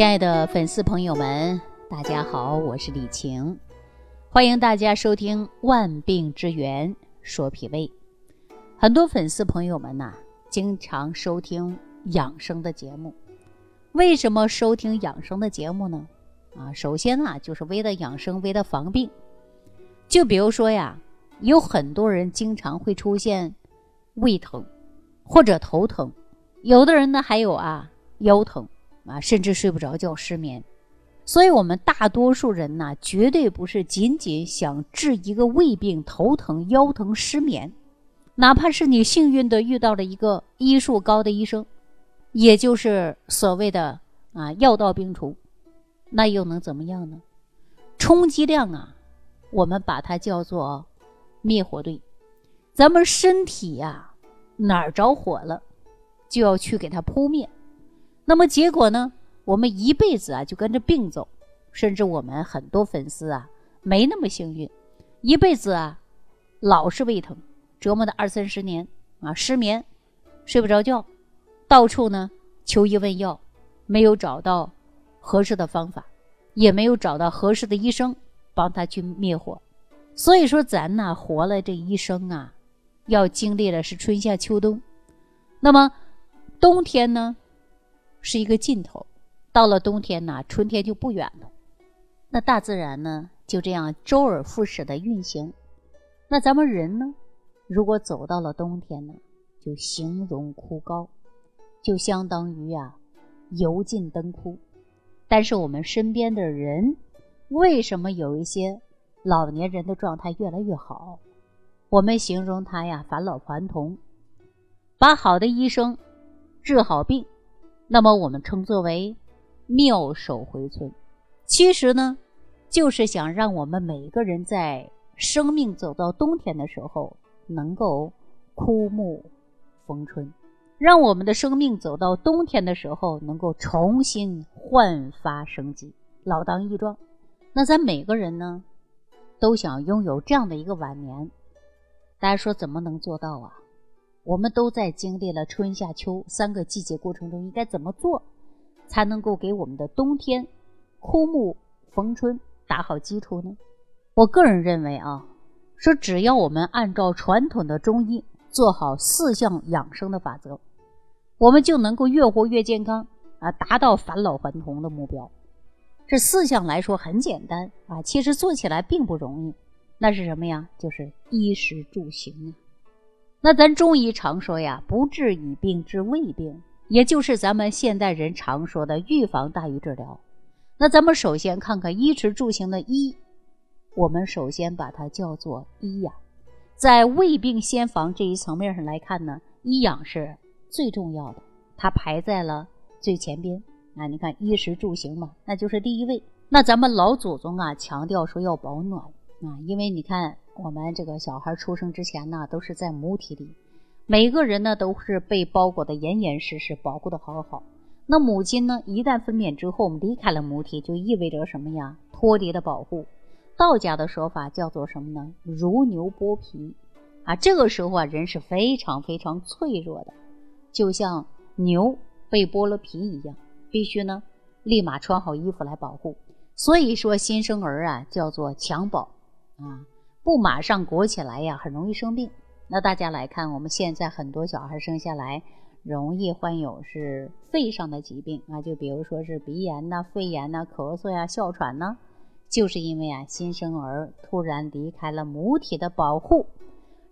亲爱的粉丝朋友们，大家好，我是李晴，欢迎大家收听《万病之源说脾胃》。很多粉丝朋友们呐，经常收听养生的节目。为什么收听养生的节目呢？啊，首先啊，就是为了养生，为了防病。就比如说呀，有很多人经常会出现胃疼或者头疼，有的人呢还有啊腰疼。啊，甚至睡不着觉、失眠，所以，我们大多数人呢，绝对不是仅仅想治一个胃病、头疼、腰疼、失眠，哪怕是你幸运的遇到了一个医术高的医生，也就是所谓的啊药到病除，那又能怎么样呢？充其量啊，我们把它叫做灭火队，咱们身体呀哪儿着火了，就要去给它扑灭。那么结果呢？我们一辈子啊就跟着病走，甚至我们很多粉丝啊没那么幸运，一辈子啊老是胃疼，折磨的二三十年啊失眠，睡不着觉，到处呢求医问药，没有找到合适的方法，也没有找到合适的医生帮他去灭火。所以说咱呐活了这一生啊，要经历的是春夏秋冬，那么冬天呢？是一个尽头，到了冬天呢，春天就不远了。那大自然呢，就这样周而复始的运行。那咱们人呢，如果走到了冬天呢，就形容枯槁，就相当于呀油尽灯枯。但是我们身边的人，为什么有一些老年人的状态越来越好？我们形容他呀返老还童，把好的医生治好病。那么我们称作为妙手回春，其实呢，就是想让我们每个人在生命走到冬天的时候，能够枯木逢春，让我们的生命走到冬天的时候，能够重新焕发生机，老当益壮。那咱每个人呢，都想拥有这样的一个晚年，大家说怎么能做到啊？我们都在经历了春夏秋三个季节过程中，应该怎么做，才能够给我们的冬天枯木逢春打好基础呢？我个人认为啊，说只要我们按照传统的中医做好四项养生的法则，我们就能够越活越健康啊，达到返老还童的目标。这四项来说很简单啊，其实做起来并不容易。那是什么呀？就是衣食住行啊。那咱中医常说呀，不治已病治未病，也就是咱们现代人常说的预防大于治疗。那咱们首先看看衣食住行的“衣”，我们首先把它叫做医养。在未病先防这一层面上来看呢，医养是最重要的，它排在了最前边。啊，你看衣食住行嘛，那就是第一位。那咱们老祖宗啊，强调说要保暖啊，因为你看。我们这个小孩出生之前呢，都是在母体里，每个人呢都是被包裹的严严实实，保护的好好。那母亲呢，一旦分娩之后，我们离开了母体，就意味着什么呀？脱离了保护。道家的说法叫做什么呢？如牛剥皮啊！这个时候啊，人是非常非常脆弱的，就像牛被剥了皮一样，必须呢立马穿好衣服来保护。所以说，新生儿啊叫做襁褓啊。不马上裹起来呀，很容易生病。那大家来看，我们现在很多小孩生下来容易患有是肺上的疾病啊，就比如说是鼻炎呐、肺炎呐、咳嗽呀、哮喘呐，就是因为啊新生儿突然离开了母体的保护，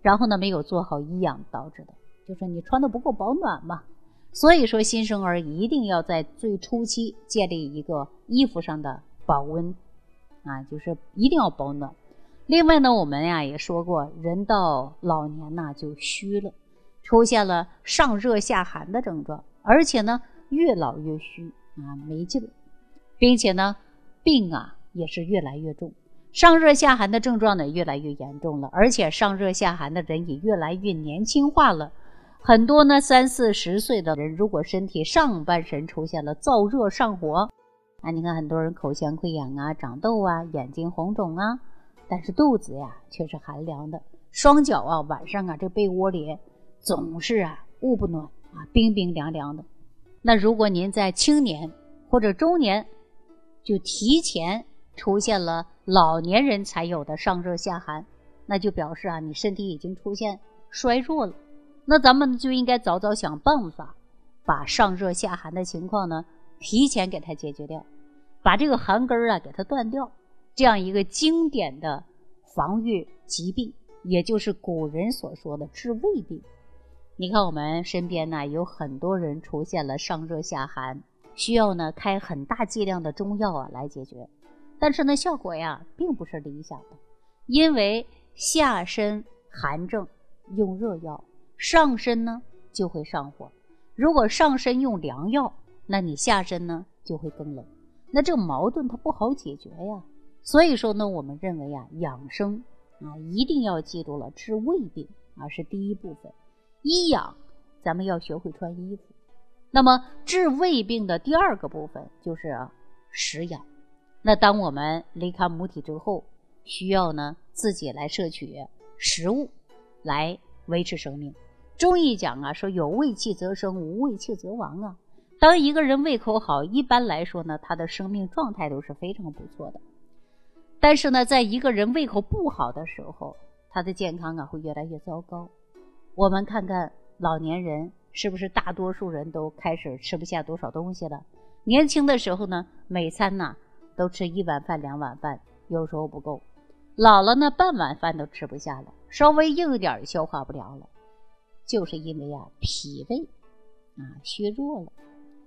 然后呢没有做好医养导致的，就是你穿的不够保暖嘛。所以说新生儿一定要在最初期建立一个衣服上的保温啊，就是一定要保暖。另外呢，我们呀也说过，人到老年呐就虚了，出现了。上热下寒的症状，而且呢越老越虚啊没劲儿，并且呢病啊也是越来越重，上热下寒的症状呢越来越严重了，而且上热下寒的人也越来越年轻化了，很多呢三四十岁的人，如果身体上半身出现了。燥热上火，啊，你看很多人口腔溃疡啊、长痘啊、眼睛红肿啊。但是肚子呀却是寒凉的，双脚啊晚上啊这被窝里总是啊捂不暖啊冰冰凉凉的。那如果您在青年或者中年，就提前出现了老年人才有的上热下寒，那就表示啊，你身体已经出现衰弱了。那咱们就应该早早想办法，把上热下寒的情况呢，提前给它解决掉，把这个寒根儿啊给它断掉。这样一个经典的防御疾病，也就是古人所说的治胃病。你看我们身边呢，有很多人出现了上热下寒。需要呢开很大剂量的中药啊来解决，但是呢效果呀并不是理想的，因为下身寒症用热药，上身呢就会上火。如果上身用凉药，那你下身呢就会更冷。那这个矛盾它不好解决呀。所以说呢，我们认为啊养生啊一定要记住了治胃病啊是第一部分，医养咱们要学会穿衣服。那么治胃病的第二个部分就是食养。那当我们离开母体之后，需要呢自己来摄取食物来维持生命。中医讲啊，说有胃气则生，无胃气则亡啊。当一个人胃口好，一般来说呢，他的生命状态都是非常不错的。但是呢，在一个人胃口不好的时候，他的健康啊会越来越糟糕。我们看看老年人。是不是大多数人都开始吃不下多少东西了？年轻的时候呢，每餐呢都吃一碗饭、两碗饭，有时候不够；老了呢，半碗饭都吃不下了，稍微硬一点消化不了了，就是因为啊脾胃啊虚弱了。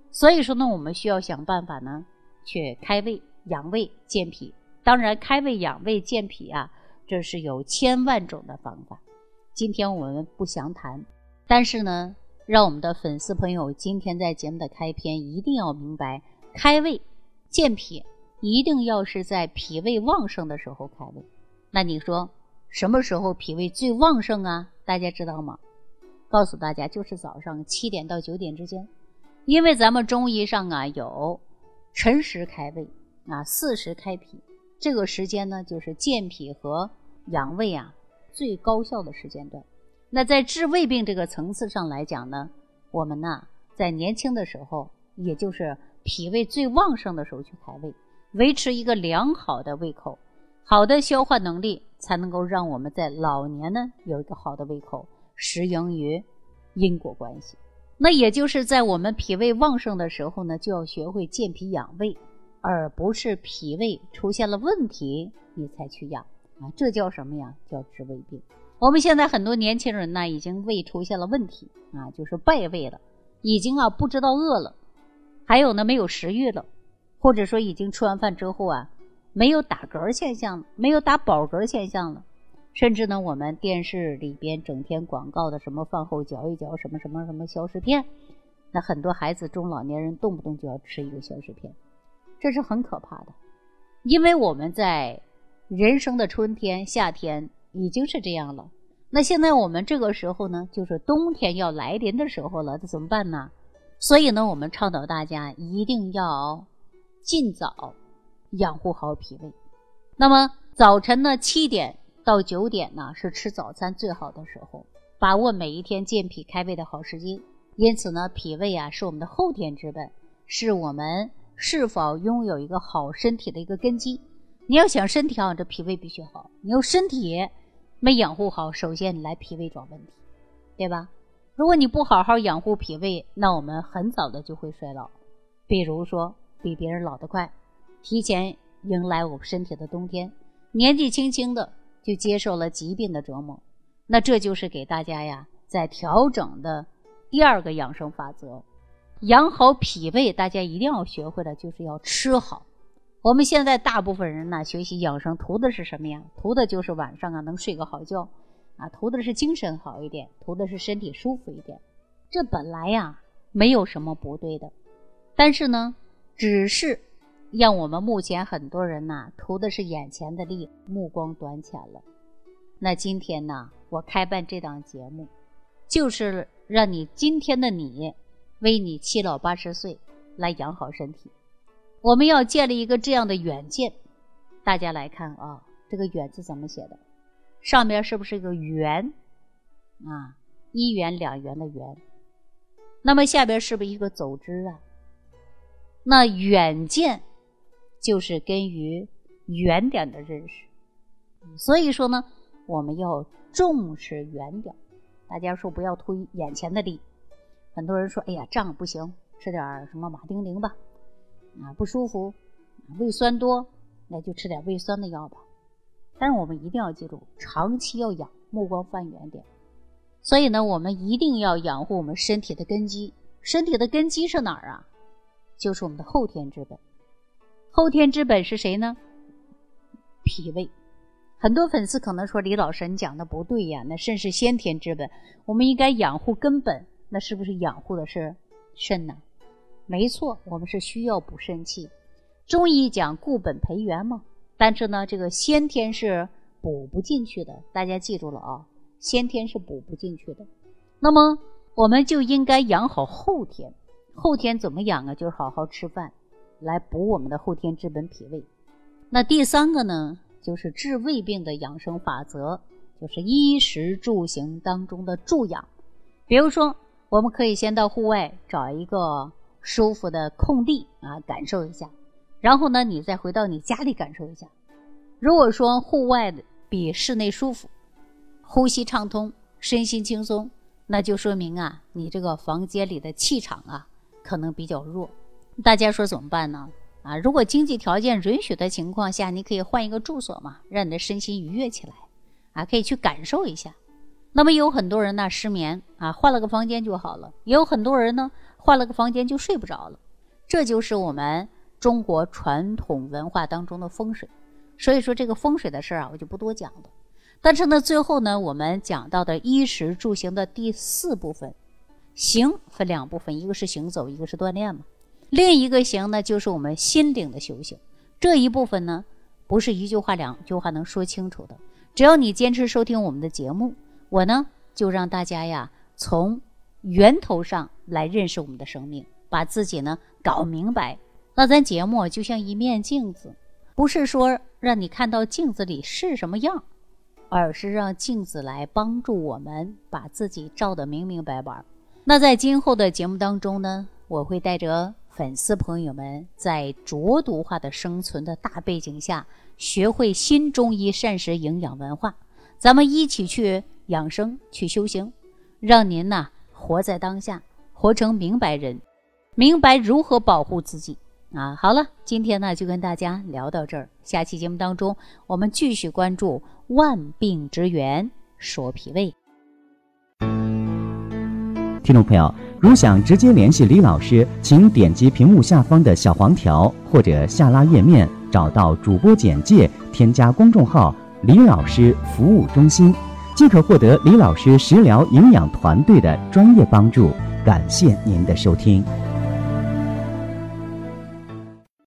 所以说呢，我们需要想办法呢去开胃、养胃、健脾。当然，开胃、养胃、健脾啊，这是有千万种的方法。今天我们不详谈，但是呢。让我们的粉丝朋友今天在节目的开篇一定要明白，开胃健脾一定要是在脾胃旺盛的时候开胃。那你说什么时候脾胃最旺盛啊？大家知道吗？告诉大家，就是早上七点到九点之间，因为咱们中医上啊有辰时开胃啊，巳时开脾，这个时间呢就是健脾和养胃啊最高效的时间段。那在治胃病这个层次上来讲呢，我们呢在年轻的时候，也就是脾胃最旺盛的时候去开胃，维持一个良好的胃口，好的消化能力，才能够让我们在老年呢有一个好的胃口，适应于因果关系。那也就是在我们脾胃旺盛的时候呢，就要学会健脾养胃，而不是脾胃出现了问题你才去养啊，这叫什么呀？叫治胃病。我们现在很多年轻人呢，已经胃出现了问题啊，就是败胃了，已经啊不知道饿了，还有呢没有食欲了，或者说已经吃完饭之后啊，没有打嗝现象了，没有打饱嗝现象了，甚至呢我们电视里边整天广告的什么饭后嚼一嚼什么什么什么消食片，那很多孩子中老年人动不动就要吃一个消食片，这是很可怕的，因为我们在人生的春天、夏天。已经是这样了，那现在我们这个时候呢，就是冬天要来临的时候了，这怎么办呢？所以呢，我们倡导大家一定要尽早养护好脾胃。那么早晨呢，七点到九点呢是吃早餐最好的时候，把握每一天健脾开胃的好时机。因此呢，脾胃啊是我们的后天之本，是我们是否拥有一个好身体的一个根基。你要想身体好，这脾胃必须好。你要身体。没养护好，首先你来脾胃找问题，对吧？如果你不好好养护脾胃，那我们很早的就会衰老，比如说比别人老得快，提前迎来我们身体的冬天，年纪轻轻的就接受了疾病的折磨。那这就是给大家呀在调整的第二个养生法则，养好脾胃，大家一定要学会的就是要吃好。我们现在大部分人呢，学习养生图的是什么呀？图的就是晚上啊能睡个好觉，啊图的是精神好一点，图的是身体舒服一点。这本来呀没有什么不对的，但是呢，只是让我们目前很多人呐图的是眼前的利，目光短浅了。那今天呢，我开办这档节目，就是让你今天的你，为你七老八十岁来养好身体。我们要建立一个这样的远见，大家来看啊，这个“远”字怎么写的？上边是不是一个圆？啊，一元两元的元。那么下边是不是一个走之啊？那远见就是根于远点的认识。所以说呢，我们要重视远点。大家说不要图眼前的利。很多人说：“哎呀，胀不行，吃点什么马丁啉吧。”啊，不舒服，胃酸多，那就吃点胃酸的药吧。但是我们一定要记住，长期要养，目光放远点。所以呢，我们一定要养护我们身体的根基。身体的根基是哪儿啊？就是我们的后天之本。后天之本是谁呢？脾胃。很多粉丝可能说：“李老师，你讲的不对呀，那肾是先天之本，我们应该养护根本，那是不是养护的是肾呢？”没错，我们是需要补肾气。中医讲固本培元嘛，但是呢，这个先天是补不进去的，大家记住了啊，先天是补不进去的。那么我们就应该养好后天。后天怎么养啊？就是好好吃饭，来补我们的后天之本脾胃。那第三个呢？就是治胃病的养生法则，就是衣食住行当中的助养。比如说，我们可以先到户外找一个舒服的空地啊，感受一下。然后呢，你再回到你家里感受一下。如果说户外的比室内舒服，呼吸畅通，身心轻松，那就说明啊，你这个房间里的气场啊，可能比较弱。大家说怎么办呢？啊，如果经济条件允许的情况下，你可以换一个住所嘛，让你的身心愉悦起来，啊，可以去感受一下。那么有很多人呢失眠啊，换了个房间就好了；也有很多人呢换了个房间就睡不着了。这就是我们中国传统文化当中的风水。所以说这个风水的事儿啊，我就不多讲了。但是呢，最后呢，我们讲到的衣食住行的第四部分，行分两部分，一个是行走，一个是锻炼嘛。另一个行呢，就是我们心灵的修行。这一部分呢，不是一句话两句话能说清楚的。只要你坚持收听我们的节目，我呢就让大家呀从源头上来认识我们的生命，把自己呢搞明白。那咱节目就像一面镜子，不是说让你看到镜子里是什么样，而是让镜子来帮助我们把自己照得明明白白。那在今后的节目当中呢，我会带着。粉丝朋友们，在浊毒化的生存的大背景下，学会新中医膳食营养文化，咱们一起去养生、去修行，让您呐活在当下，活成明白人，明白如何保护自己啊！好了，今天呢就跟大家聊到这儿，下期节目当中我们继续关注万病之源，说脾胃。听众朋友。如想直接联系李老师，请点击屏幕下方的小黄条，或者下拉页面找到主播简介，添加公众号“李老师服务中心”，即可获得李老师食疗营养团队的专业帮助。感谢您的收听。